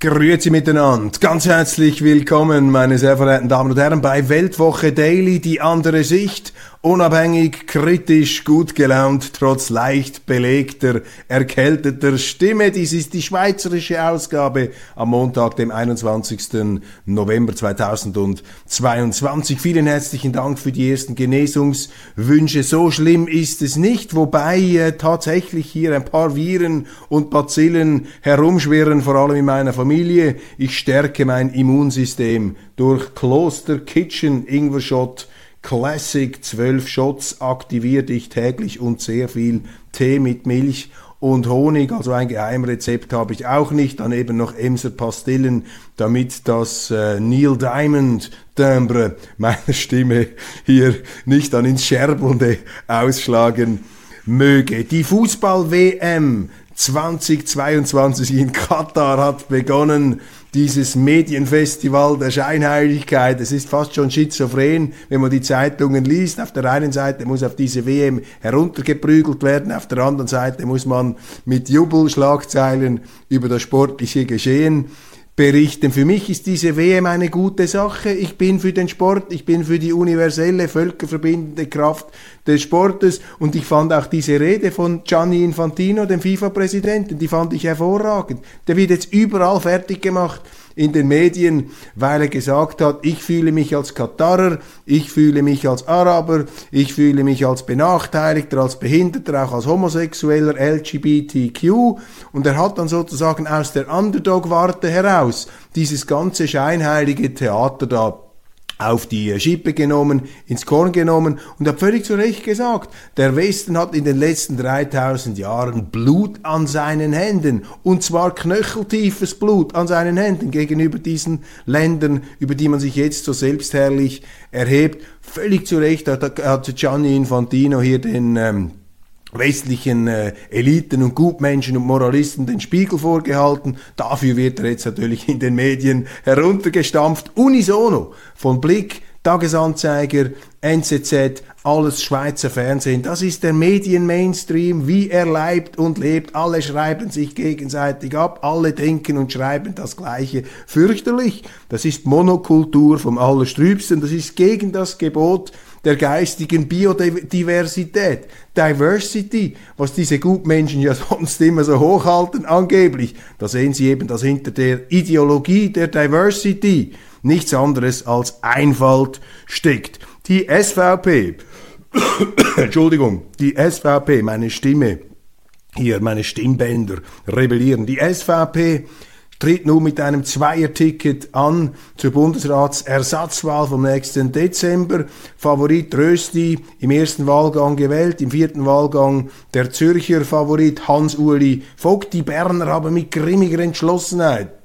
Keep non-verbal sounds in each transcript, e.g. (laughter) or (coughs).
Grüezi miteinander. Ganz herzlich willkommen, meine sehr verehrten Damen und Herren, bei Weltwoche Daily, die andere Sicht. Unabhängig, kritisch, gut gelaunt, trotz leicht belegter, erkälteter Stimme. Dies ist die schweizerische Ausgabe am Montag, dem 21. November 2022. Vielen herzlichen Dank für die ersten Genesungswünsche. So schlimm ist es nicht, wobei äh, tatsächlich hier ein paar Viren und Bazillen herumschwirren, vor allem in meiner Familie. Ich stärke mein Immunsystem durch Kloster Kitchen Ingwershot Classic 12 Shots aktiviere ich täglich und sehr viel Tee mit Milch und Honig, also ein Geheimrezept habe ich auch nicht, dann eben noch Emser Pastillen, damit das äh, Neil Diamond Timbre meiner Stimme hier nicht dann ins Scherbelnde ausschlagen möge. Die Fußball-WM 2022 in Katar hat begonnen dieses Medienfestival der Scheinheiligkeit. Es ist fast schon schizophren, wenn man die Zeitungen liest. Auf der einen Seite muss auf diese WM heruntergeprügelt werden, auf der anderen Seite muss man mit Jubelschlagzeilen über das sportliche Geschehen berichten. Für mich ist diese WM eine gute Sache. Ich bin für den Sport, ich bin für die universelle, völkerverbindende Kraft des Sportes und ich fand auch diese Rede von Gianni Infantino, dem FIFA-Präsidenten, die fand ich hervorragend. Der wird jetzt überall fertig gemacht in den Medien, weil er gesagt hat, ich fühle mich als Katarer, ich fühle mich als Araber, ich fühle mich als Benachteiligter, als Behinderter, auch als Homosexueller, LGBTQ. Und er hat dann sozusagen aus der Underdog-Warte heraus dieses ganze scheinheilige Theater da auf die Schippe genommen, ins Korn genommen und hat völlig zu Recht gesagt, der Westen hat in den letzten 3000 Jahren Blut an seinen Händen und zwar knöcheltiefes Blut an seinen Händen gegenüber diesen Ländern, über die man sich jetzt so selbstherrlich erhebt. Völlig zu Recht hat, hat Gianni Infantino hier den ähm, westlichen äh, Eliten und Gutmenschen und Moralisten den Spiegel vorgehalten. Dafür wird er jetzt natürlich in den Medien heruntergestampft. Unisono von Blick, Tagesanzeiger, NZZ, alles Schweizer Fernsehen. Das ist der Medien-Mainstream, wie er leibt und lebt. Alle schreiben sich gegenseitig ab, alle denken und schreiben das Gleiche. Fürchterlich. Das ist Monokultur vom Allerstrübsten. Das ist gegen das Gebot der geistigen Biodiversität, Diversity, was diese Gutmenschen ja (laughs) sonst immer so hochhalten, angeblich. Da sehen Sie eben, dass hinter der Ideologie der Diversity nichts anderes als Einfalt steckt. Die SVP, (coughs) Entschuldigung, die SVP, meine Stimme, hier meine Stimmbänder rebellieren. Die SVP tritt nun mit einem Zweierticket an zur Bundesratsersatzwahl vom nächsten Dezember. Favorit Rösti im ersten Wahlgang gewählt, im vierten Wahlgang der Zürcher Favorit Hans-Uli Vogt. Die Berner haben mit grimmiger Entschlossenheit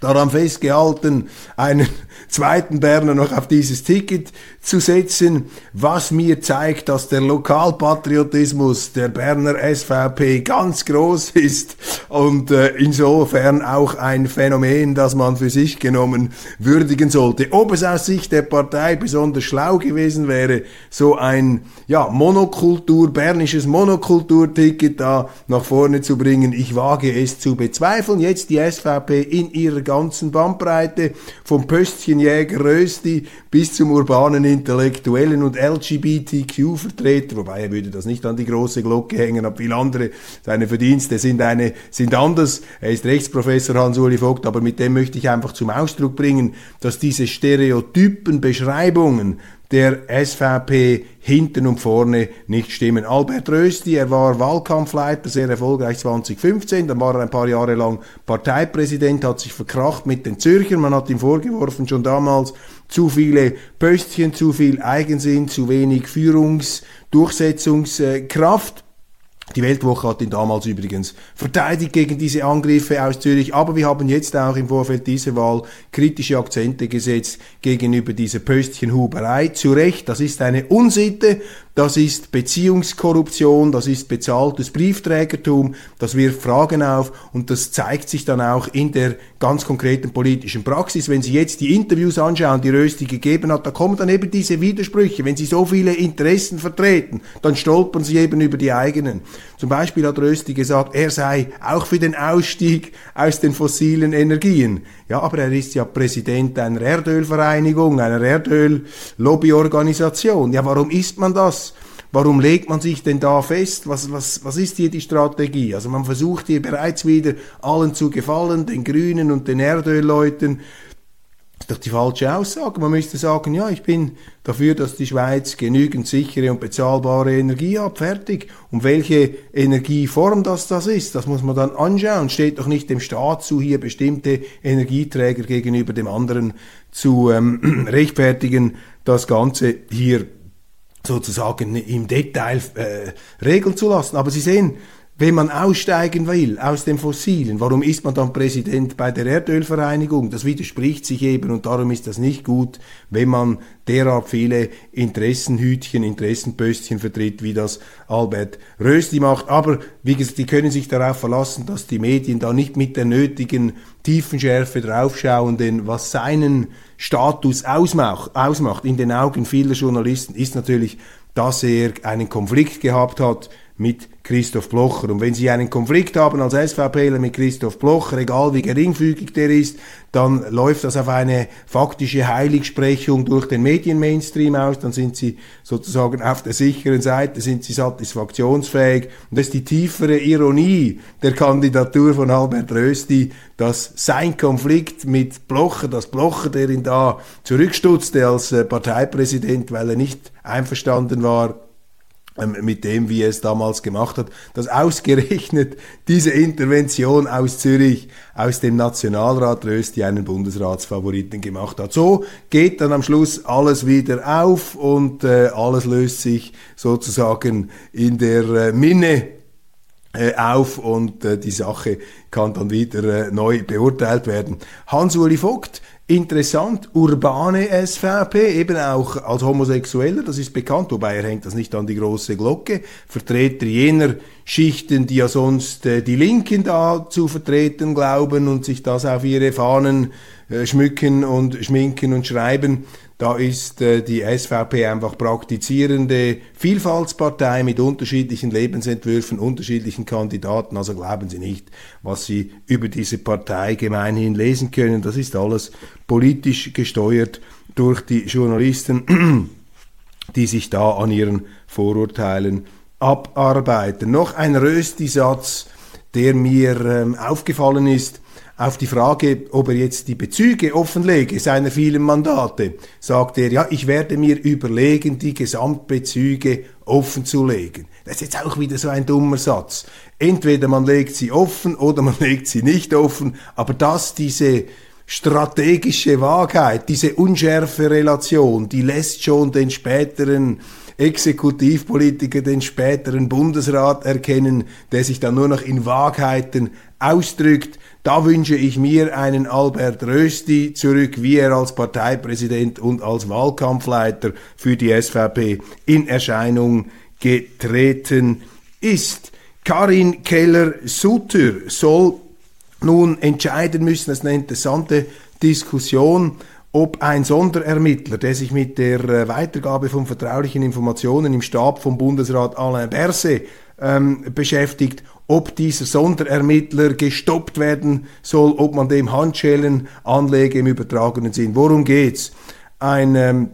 daran festgehalten, einen (laughs) zweiten Berner noch auf dieses Ticket zu setzen, was mir zeigt, dass der Lokalpatriotismus der Berner SVP ganz groß (laughs) ist und äh, insofern auch ein Phänomen, das man für sich genommen würdigen sollte. Ob es aus Sicht der Partei besonders schlau gewesen wäre, so ein ja, Monokultur, bernisches Monokulturticket da nach vorne zu bringen, ich wage es zu bezweifeln. Jetzt die SVP in ihrer ganzen Bandbreite vom Pöstchenjäger Rösti bis zum urbanen Intellektuellen und LGBTQ-Vertreter, wobei er würde das nicht an die große Glocke hängen, aber viele andere, seine Verdienste sind eine, sind anders. Er ist Rechtsprofessor Hans-Uli Vogt, aber mit dem möchte ich einfach zum Ausdruck bringen, dass diese Stereotypen Beschreibungen der SVP hinten und vorne nicht stimmen. Albert Rösti, er war Wahlkampfleiter, sehr erfolgreich 2015, dann war er ein paar Jahre lang Parteipräsident, hat sich verkracht mit den Zürchern, man hat ihm vorgeworfen schon damals, zu viele Pöstchen, zu viel Eigensinn, zu wenig Führungsdurchsetzungskraft. Die Weltwoche hat ihn damals übrigens verteidigt gegen diese Angriffe aus Zürich, aber wir haben jetzt auch im Vorfeld dieser Wahl kritische Akzente gesetzt gegenüber dieser Pöstchenhuberei. Zu Recht, das ist eine Unsitte, das ist Beziehungskorruption, das ist bezahltes Briefträgertum, das wirft Fragen auf und das zeigt sich dann auch in der ganz konkreten politischen Praxis. Wenn Sie jetzt die Interviews anschauen, die Rösti gegeben hat, da kommen dann eben diese Widersprüche. Wenn Sie so viele Interessen vertreten, dann stolpern Sie eben über die eigenen. Zum Beispiel hat Rösti gesagt, er sei auch für den Ausstieg aus den fossilen Energien. Ja, aber er ist ja Präsident einer Erdölvereinigung, einer Erdöl-Lobbyorganisation. Ja, warum ist man das? Warum legt man sich denn da fest? Was, was, was ist hier die Strategie? Also man versucht hier bereits wieder allen zu gefallen, den Grünen und den Erdölleuten ist doch die falsche Aussage. Man müsste sagen, ja, ich bin dafür, dass die Schweiz genügend sichere und bezahlbare Energie hat, fertig. Und welche Energieform das das ist, das muss man dann anschauen. Steht doch nicht dem Staat zu, hier bestimmte Energieträger gegenüber dem anderen zu ähm, (clears throat) rechtfertigen, das Ganze hier sozusagen im Detail äh, regeln zu lassen. Aber Sie sehen, wenn man aussteigen will aus dem Fossilen, warum ist man dann Präsident bei der Erdölvereinigung? Das widerspricht sich eben und darum ist das nicht gut, wenn man derart viele Interessenhütchen, Interessenpöstchen vertritt, wie das Albert Rösti macht. Aber wie gesagt, die können sich darauf verlassen, dass die Medien da nicht mit der nötigen Tiefenschärfe draufschauen, denn was seinen Status ausmacht, ausmacht in den Augen vieler Journalisten, ist natürlich, dass er einen Konflikt gehabt hat mit Christoph Blocher. Und wenn Sie einen Konflikt haben als SVPler mit Christoph Blocher, egal wie geringfügig der ist, dann läuft das auf eine faktische Heiligsprechung durch den Medienmainstream aus, dann sind Sie sozusagen auf der sicheren Seite, sind Sie satisfaktionsfähig. Und das ist die tiefere Ironie der Kandidatur von Albert Rösti, dass sein Konflikt mit Blocher, das Blocher, der ihn da zurückstutzte als äh, Parteipräsident, weil er nicht einverstanden war mit dem, wie er es damals gemacht hat, dass ausgerechnet diese Intervention aus Zürich, aus dem Nationalrat Rösti einen Bundesratsfavoriten gemacht hat. So geht dann am Schluss alles wieder auf und äh, alles löst sich sozusagen in der äh, Minne äh, auf und äh, die Sache kann dann wieder äh, neu beurteilt werden. Hans-Uli Vogt Interessant, urbane SVP, eben auch als Homosexueller, das ist bekannt, wobei er hängt das nicht an die große Glocke. Vertreter jener Schichten, die ja sonst äh, die Linken da zu vertreten glauben und sich das auf ihre Fahnen äh, schmücken und schminken und schreiben. Da ist äh, die SVP einfach praktizierende Vielfaltspartei mit unterschiedlichen Lebensentwürfen, unterschiedlichen Kandidaten. Also glauben Sie nicht, was Sie über diese Partei gemeinhin lesen können. Das ist alles politisch gesteuert durch die Journalisten, (clears throat) die sich da an ihren Vorurteilen abarbeiten. Noch ein Rösti-Satz, der mir ähm, aufgefallen ist auf die Frage, ob er jetzt die Bezüge offenlege seiner vielen Mandate, sagt er, ja, ich werde mir überlegen, die Gesamtbezüge offenzulegen. Das ist jetzt auch wieder so ein dummer Satz. Entweder man legt sie offen oder man (laughs) legt sie nicht offen, aber dass diese strategische Wahrheit, diese unschärfe Relation, die lässt schon den späteren Exekutivpolitiker, den späteren Bundesrat erkennen, der sich dann nur noch in Wahrheiten ausdrückt. Da wünsche ich mir einen Albert Rösti zurück, wie er als Parteipräsident und als Wahlkampfleiter für die SVP in Erscheinung getreten ist. Karin Keller-Sutter soll nun entscheiden müssen, das ist eine interessante Diskussion, ob ein Sonderermittler, der sich mit der äh, Weitergabe von vertraulichen Informationen im Stab vom Bundesrat Alain Berset ähm, beschäftigt, ob dieser Sonderermittler gestoppt werden soll, ob man dem Handschellen anlege im übertragenen Sinn. Worum geht's? Ein ähm,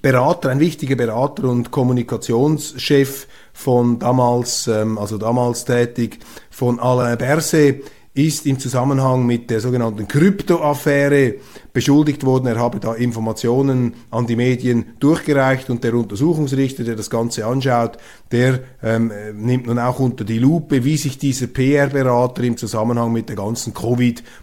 Berater, ein wichtiger Berater und Kommunikationschef von damals, ähm, also damals tätig, von Alain Berset, ist im Zusammenhang mit der sogenannten Kryptoaffäre beschuldigt worden. Er habe da Informationen an die Medien durchgereicht und der Untersuchungsrichter, der das Ganze anschaut, der ähm, nimmt nun auch unter die Lupe, wie sich dieser PR-Berater im Zusammenhang mit der ganzen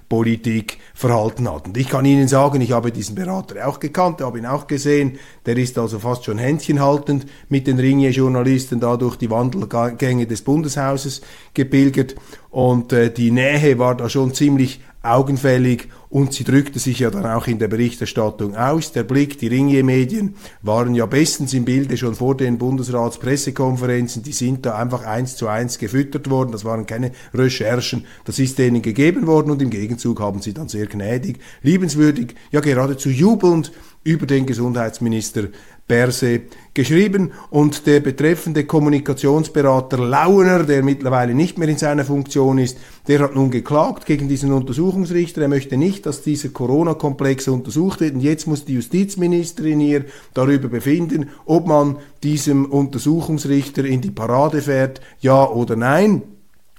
Covid-Politik verhalten hat. Und ich kann Ihnen sagen, ich habe diesen Berater auch gekannt, habe ihn auch gesehen. Der ist also fast schon händchenhaltend mit den Ringier-Journalisten da durch die Wandelgänge des Bundeshauses gepilgert. Und äh, die Nähe war da schon ziemlich augenfällig und sie drückte sich ja dann auch in der Berichterstattung aus. Der Blick, die Ringier-Medien waren ja bestens im Bilde schon vor den Bundesratspressekonferenzen. Die sind da einfach eins zu eins gefüttert worden. Das waren keine Recherchen. Das ist denen gegeben worden und im Gegenzug haben sie dann sehr gnädig, liebenswürdig, ja geradezu jubelnd über den Gesundheitsminister Berse geschrieben und der betreffende Kommunikationsberater Launer, der mittlerweile nicht mehr in seiner Funktion ist, der hat nun geklagt gegen diesen Untersuchungsrichter. Er möchte nicht, dass dieser Corona-Komplex untersucht wird und jetzt muss die Justizministerin hier darüber befinden, ob man diesem Untersuchungsrichter in die Parade fährt, ja oder nein.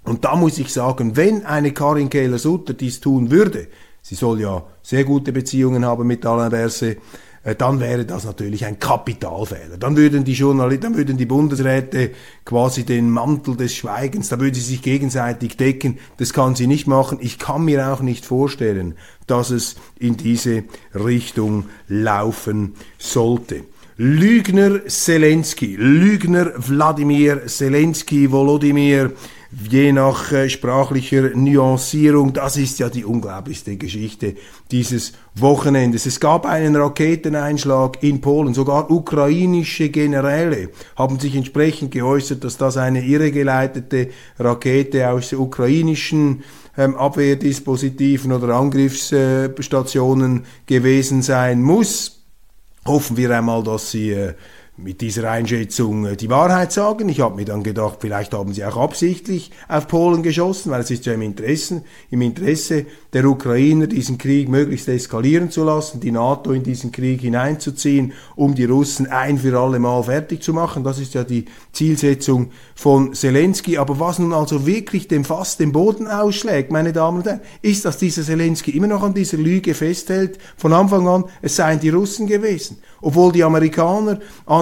Und da muss ich sagen, wenn eine Karin Kehler-Sutter dies tun würde, sie soll ja sehr gute Beziehungen haben mit Alain Berset, dann wäre das natürlich ein Kapitalfehler. Dann würden die Journalisten, dann würden die Bundesräte quasi den Mantel des Schweigens, da würden sie sich gegenseitig decken. Das kann sie nicht machen. Ich kann mir auch nicht vorstellen, dass es in diese Richtung laufen sollte. Lügner Zelensky, Lügner Wladimir Zelensky, Volodymyr je nach äh, sprachlicher Nuancierung. Das ist ja die unglaublichste Geschichte dieses Wochenendes. Es gab einen Raketeneinschlag in Polen. Sogar ukrainische Generäle haben sich entsprechend geäußert, dass das eine irregeleitete Rakete aus ukrainischen ähm, Abwehrdispositiven oder Angriffsstationen gewesen sein muss. Hoffen wir einmal, dass sie äh, mit dieser Einschätzung äh, die Wahrheit sagen. Ich habe mir dann gedacht, vielleicht haben sie auch absichtlich auf Polen geschossen, weil es ist ja im Interesse, im Interesse der Ukrainer, diesen Krieg möglichst eskalieren zu lassen, die NATO in diesen Krieg hineinzuziehen, um die Russen ein für alle Mal fertig zu machen. Das ist ja die Zielsetzung von Zelensky. Aber was nun also wirklich dem Fass den Boden ausschlägt, meine Damen und Herren, ist, dass dieser Zelensky immer noch an dieser Lüge festhält, von Anfang an, es seien die Russen gewesen. Obwohl die Amerikaner,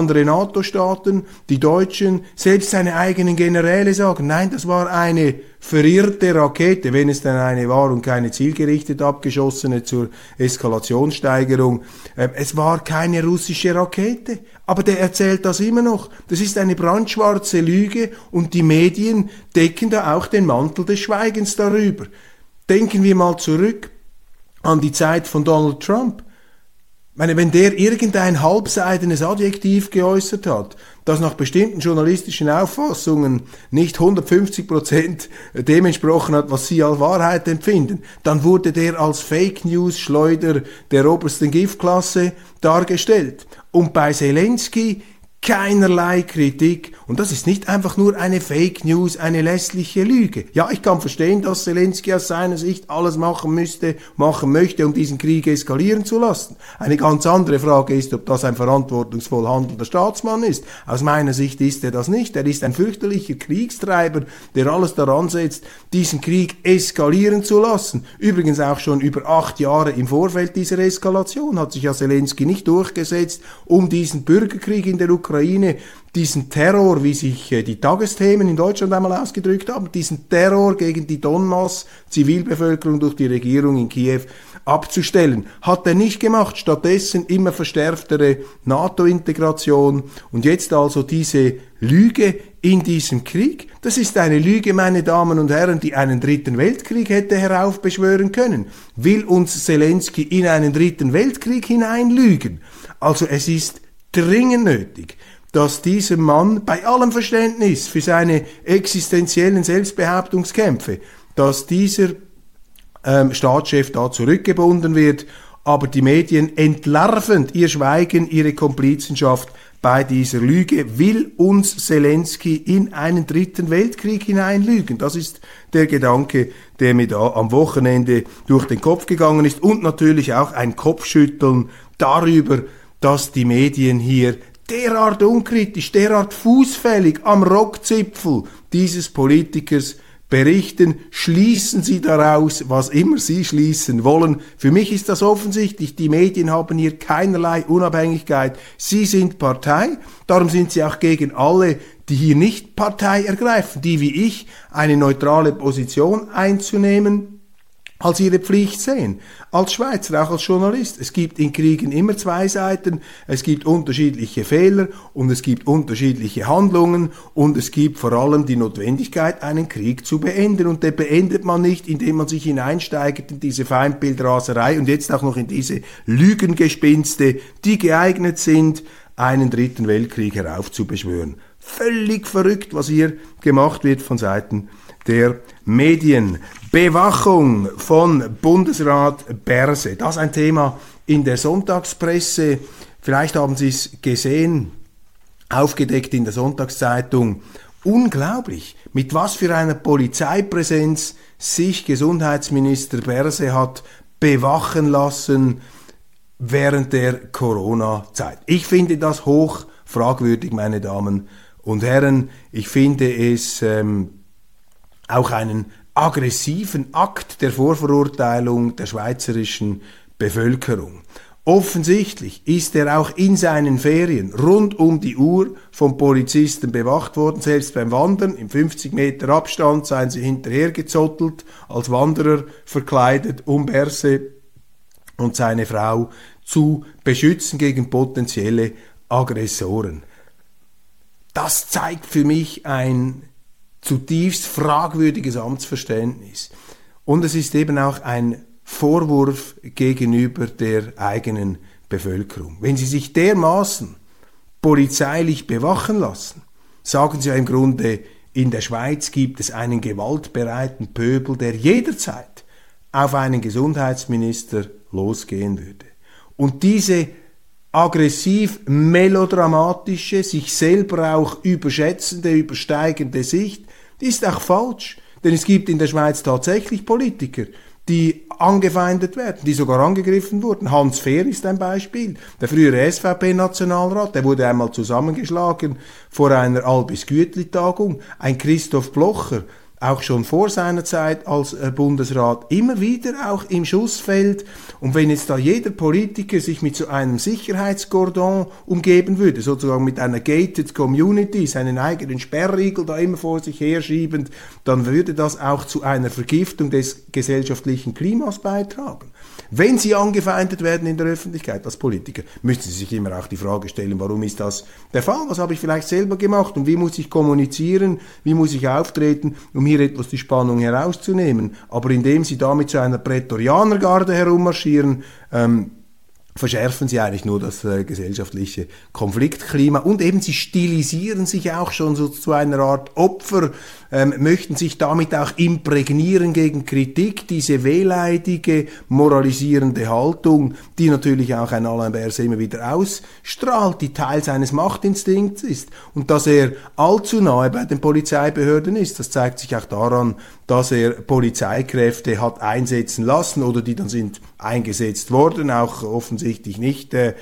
andere NATO-Staaten, die Deutschen, selbst seine eigenen Generäle sagen, nein, das war eine verirrte Rakete, wenn es denn eine war und keine zielgerichtet abgeschossene zur Eskalationssteigerung. Ähm, es war keine russische Rakete. Aber der erzählt das immer noch. Das ist eine brandschwarze Lüge und die Medien decken da auch den Mantel des Schweigens darüber. Denken wir mal zurück an die Zeit von Donald Trump meine, wenn der irgendein halbseidenes Adjektiv geäußert hat, das nach bestimmten journalistischen Auffassungen nicht 150 Prozent dem entsprochen hat, was sie als Wahrheit empfinden, dann wurde der als Fake News Schleuder der obersten Giftklasse dargestellt. Und bei Zelensky keinerlei Kritik. Und das ist nicht einfach nur eine Fake News, eine lässliche Lüge. Ja, ich kann verstehen, dass Zelensky aus seiner Sicht alles machen müsste, machen möchte, um diesen Krieg eskalieren zu lassen. Eine ganz andere Frage ist, ob das ein verantwortungsvoll handelnder Staatsmann ist. Aus meiner Sicht ist er das nicht. Er ist ein fürchterlicher Kriegstreiber, der alles daran setzt, diesen Krieg eskalieren zu lassen. Übrigens auch schon über acht Jahre im Vorfeld dieser Eskalation hat sich ja Zelensky nicht durchgesetzt, um diesen Bürgerkrieg in der Ukraine Ukraine diesen Terror, wie sich äh, die Tagesthemen in Deutschland einmal ausgedrückt haben, diesen Terror gegen die Donbass Zivilbevölkerung durch die Regierung in Kiew abzustellen. Hat er nicht gemacht, stattdessen immer verstärktere NATO-Integration und jetzt also diese Lüge in diesem Krieg. Das ist eine Lüge, meine Damen und Herren, die einen dritten Weltkrieg hätte heraufbeschwören können. Will uns Zelensky in einen dritten Weltkrieg hineinlügen? Also es ist dringend nötig, dass dieser Mann bei allem Verständnis für seine existenziellen Selbstbehauptungskämpfe, dass dieser ähm, Staatschef da zurückgebunden wird, aber die Medien entlarvend ihr Schweigen, ihre Komplizenschaft bei dieser Lüge, will uns Zelensky in einen dritten Weltkrieg hineinlügen. Das ist der Gedanke, der mir da am Wochenende durch den Kopf gegangen ist und natürlich auch ein Kopfschütteln darüber, dass die Medien hier derart unkritisch, derart fußfällig am Rockzipfel dieses Politikers berichten, schließen Sie daraus, was immer Sie schließen wollen. Für mich ist das offensichtlich. Die Medien haben hier keinerlei Unabhängigkeit. Sie sind Partei, darum sind sie auch gegen alle, die hier nicht Partei ergreifen, die wie ich eine neutrale Position einzunehmen als ihre Pflicht sehen. Als Schweizer, auch als Journalist. Es gibt in Kriegen immer zwei Seiten, es gibt unterschiedliche Fehler und es gibt unterschiedliche Handlungen und es gibt vor allem die Notwendigkeit, einen Krieg zu beenden. Und den beendet man nicht, indem man sich hineinsteigt in diese Feindbildraserei und jetzt auch noch in diese Lügengespinste, die geeignet sind, einen dritten Weltkrieg heraufzubeschwören. Völlig verrückt, was hier gemacht wird von Seiten der Medien. Bewachung von Bundesrat Berse. Das ist ein Thema in der Sonntagspresse. Vielleicht haben Sie es gesehen, aufgedeckt in der Sonntagszeitung. Unglaublich, mit was für einer Polizeipräsenz sich Gesundheitsminister Berse hat bewachen lassen während der Corona-Zeit. Ich finde das hoch fragwürdig, meine Damen und Herren. Ich finde es ähm, auch einen aggressiven Akt der Vorverurteilung der schweizerischen Bevölkerung. Offensichtlich ist er auch in seinen Ferien rund um die Uhr vom Polizisten bewacht worden. Selbst beim Wandern im 50 Meter Abstand seien sie hinterhergezottelt, als Wanderer verkleidet, um Berse und seine Frau zu beschützen gegen potenzielle Aggressoren. Das zeigt für mich ein zutiefst fragwürdiges Amtsverständnis. Und es ist eben auch ein Vorwurf gegenüber der eigenen Bevölkerung. Wenn sie sich dermaßen polizeilich bewachen lassen, sagen sie ja im Grunde, in der Schweiz gibt es einen gewaltbereiten Pöbel, der jederzeit auf einen Gesundheitsminister losgehen würde. Und diese aggressiv melodramatische, sich selber auch überschätzende, übersteigende Sicht ist auch falsch. Denn es gibt in der Schweiz tatsächlich Politiker, die angefeindet werden, die sogar angegriffen wurden. Hans Fehr ist ein Beispiel. Der frühere SVP-Nationalrat, der wurde einmal zusammengeschlagen vor einer Albis-Gütli-Tagung. Ein Christoph Blocher, auch schon vor seiner Zeit als äh, Bundesrat immer wieder auch im Schussfeld. Und wenn jetzt da jeder Politiker sich mit so einem Sicherheitsgordon umgeben würde, sozusagen mit einer gated Community, seinen eigenen Sperrriegel da immer vor sich herschiebend, dann würde das auch zu einer Vergiftung des gesellschaftlichen Klimas beitragen. Wenn Sie angefeindet werden in der Öffentlichkeit als Politiker, müssen Sie sich immer auch die Frage stellen, warum ist das der Fall? Was habe ich vielleicht selber gemacht und wie muss ich kommunizieren? Wie muss ich auftreten, um hier etwas die Spannung herauszunehmen? Aber indem Sie damit zu einer Prätorianergarde herummarschieren, ähm, verschärfen sie eigentlich nur das äh, gesellschaftliche Konfliktklima. Und eben sie stilisieren sich auch schon so zu einer Art Opfer, ähm, möchten sich damit auch imprägnieren gegen Kritik, diese wehleidige, moralisierende Haltung, die natürlich auch ein Alain Berset immer wieder ausstrahlt, die Teil seines Machtinstinkts ist. Und dass er allzu nahe bei den Polizeibehörden ist, das zeigt sich auch daran, dass er Polizeikräfte hat einsetzen lassen oder die dann sind eingesetzt worden, auch offensichtlich nicht äh,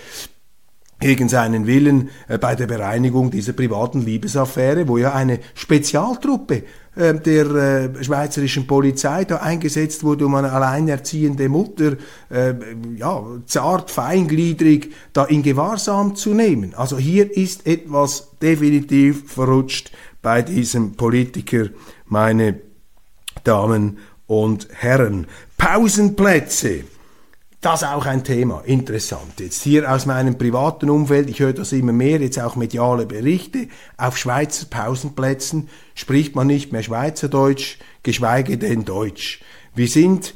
gegen seinen Willen äh, bei der Bereinigung dieser privaten Liebesaffäre, wo ja eine Spezialtruppe äh, der äh, schweizerischen Polizei da eingesetzt wurde, um eine alleinerziehende Mutter äh, ja, zart, feingliedrig da in Gewahrsam zu nehmen. Also hier ist etwas definitiv verrutscht bei diesem Politiker, meine Damen und Herren. Pausenplätze. Das auch ein Thema, interessant. Jetzt hier aus meinem privaten Umfeld, ich höre das immer mehr, jetzt auch mediale Berichte, auf Schweizer Pausenplätzen spricht man nicht mehr Schweizerdeutsch, geschweige denn Deutsch. Wir sind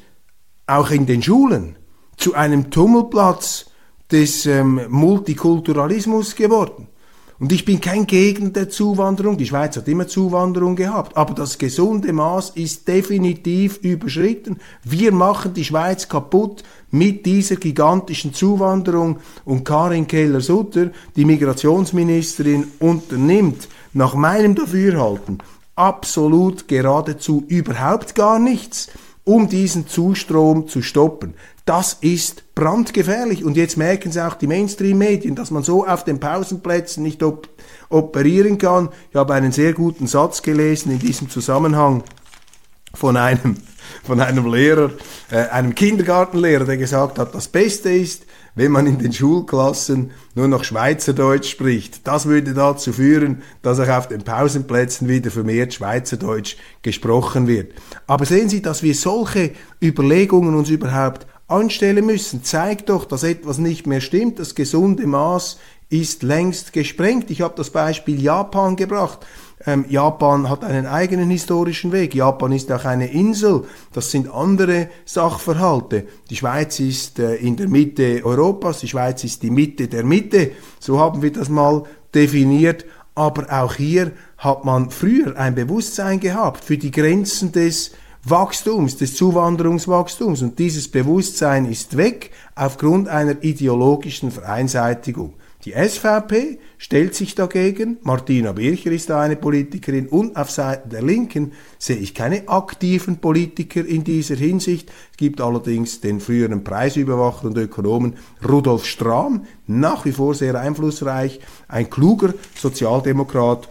auch in den Schulen zu einem Tummelplatz des ähm, Multikulturalismus geworden. Und ich bin kein Gegner der Zuwanderung. Die Schweiz hat immer Zuwanderung gehabt. Aber das gesunde Maß ist definitiv überschritten. Wir machen die Schweiz kaputt mit dieser gigantischen Zuwanderung. Und Karin Keller-Sutter, die Migrationsministerin, unternimmt nach meinem Dafürhalten absolut geradezu überhaupt gar nichts um diesen Zustrom zu stoppen. Das ist brandgefährlich. Und jetzt merken Sie auch die Mainstream-Medien, dass man so auf den Pausenplätzen nicht op operieren kann. Ich habe einen sehr guten Satz gelesen in diesem Zusammenhang von einem, von einem Lehrer, äh, einem Kindergartenlehrer, der gesagt hat, das Beste ist, wenn man in den Schulklassen nur noch Schweizerdeutsch spricht. Das würde dazu führen, dass auch auf den Pausenplätzen wieder vermehrt Schweizerdeutsch gesprochen wird. Aber sehen Sie, dass wir solche Überlegungen uns überhaupt anstellen müssen, zeigt doch, dass etwas nicht mehr stimmt. Das gesunde Maß ist längst gesprengt. Ich habe das Beispiel Japan gebracht. Ähm, Japan hat einen eigenen historischen Weg. Japan ist auch eine Insel. Das sind andere Sachverhalte. Die Schweiz ist äh, in der Mitte Europas. Die Schweiz ist die Mitte der Mitte. So haben wir das mal definiert. Aber auch hier hat man früher ein Bewusstsein gehabt für die Grenzen des Wachstums, des Zuwanderungswachstums. Und dieses Bewusstsein ist weg aufgrund einer ideologischen Vereinseitigung. Die SVP stellt sich dagegen, Martina Bircher ist da eine Politikerin und auf Seiten der Linken sehe ich keine aktiven Politiker in dieser Hinsicht. Es gibt allerdings den früheren Preisüberwacher und Ökonomen Rudolf Strahm, nach wie vor sehr einflussreich, ein kluger Sozialdemokrat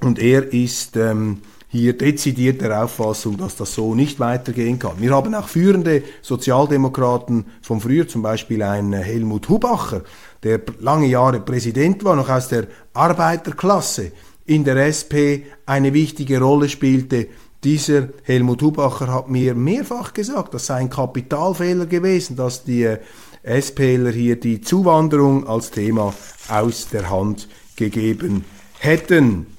und er ist ähm, hier dezidiert der Auffassung, dass das so nicht weitergehen kann. Wir haben auch führende Sozialdemokraten von früher, zum Beispiel ein Helmut Hubacher, der lange Jahre Präsident war, noch aus der Arbeiterklasse in der SP eine wichtige Rolle spielte. Dieser Helmut Hubacher hat mir mehrfach gesagt, das sei ein Kapitalfehler gewesen, dass die äh, SPler hier die Zuwanderung als Thema aus der Hand gegeben hätten.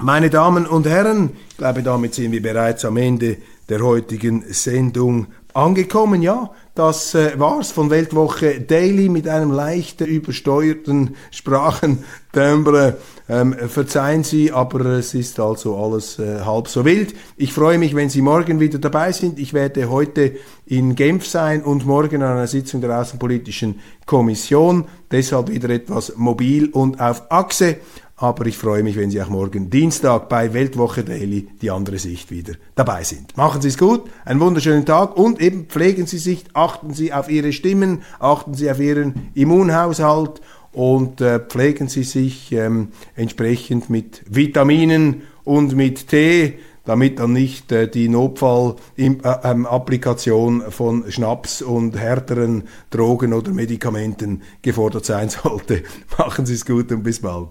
Meine Damen und Herren, ich glaube, damit sind wir bereits am Ende der heutigen Sendung angekommen. Ja, das äh, war's von Weltwoche Daily mit einem leicht übersteuerten Sprachentembre. Ähm, verzeihen Sie, aber es ist also alles äh, halb so wild. Ich freue mich, wenn Sie morgen wieder dabei sind. Ich werde heute in Genf sein und morgen an einer Sitzung der Außenpolitischen Kommission. Deshalb wieder etwas mobil und auf Achse. Aber ich freue mich, wenn Sie auch morgen Dienstag bei Weltwoche Daily die andere Sicht wieder dabei sind. Machen Sie es gut, einen wunderschönen Tag und eben pflegen Sie sich, achten Sie auf Ihre Stimmen, achten Sie auf Ihren Immunhaushalt und äh, pflegen Sie sich ähm, entsprechend mit Vitaminen und mit Tee, damit dann nicht äh, die Notfallapplikation äh, ähm, von Schnaps und härteren Drogen oder Medikamenten gefordert sein (laughs) sollte. Machen Sie es gut und bis bald.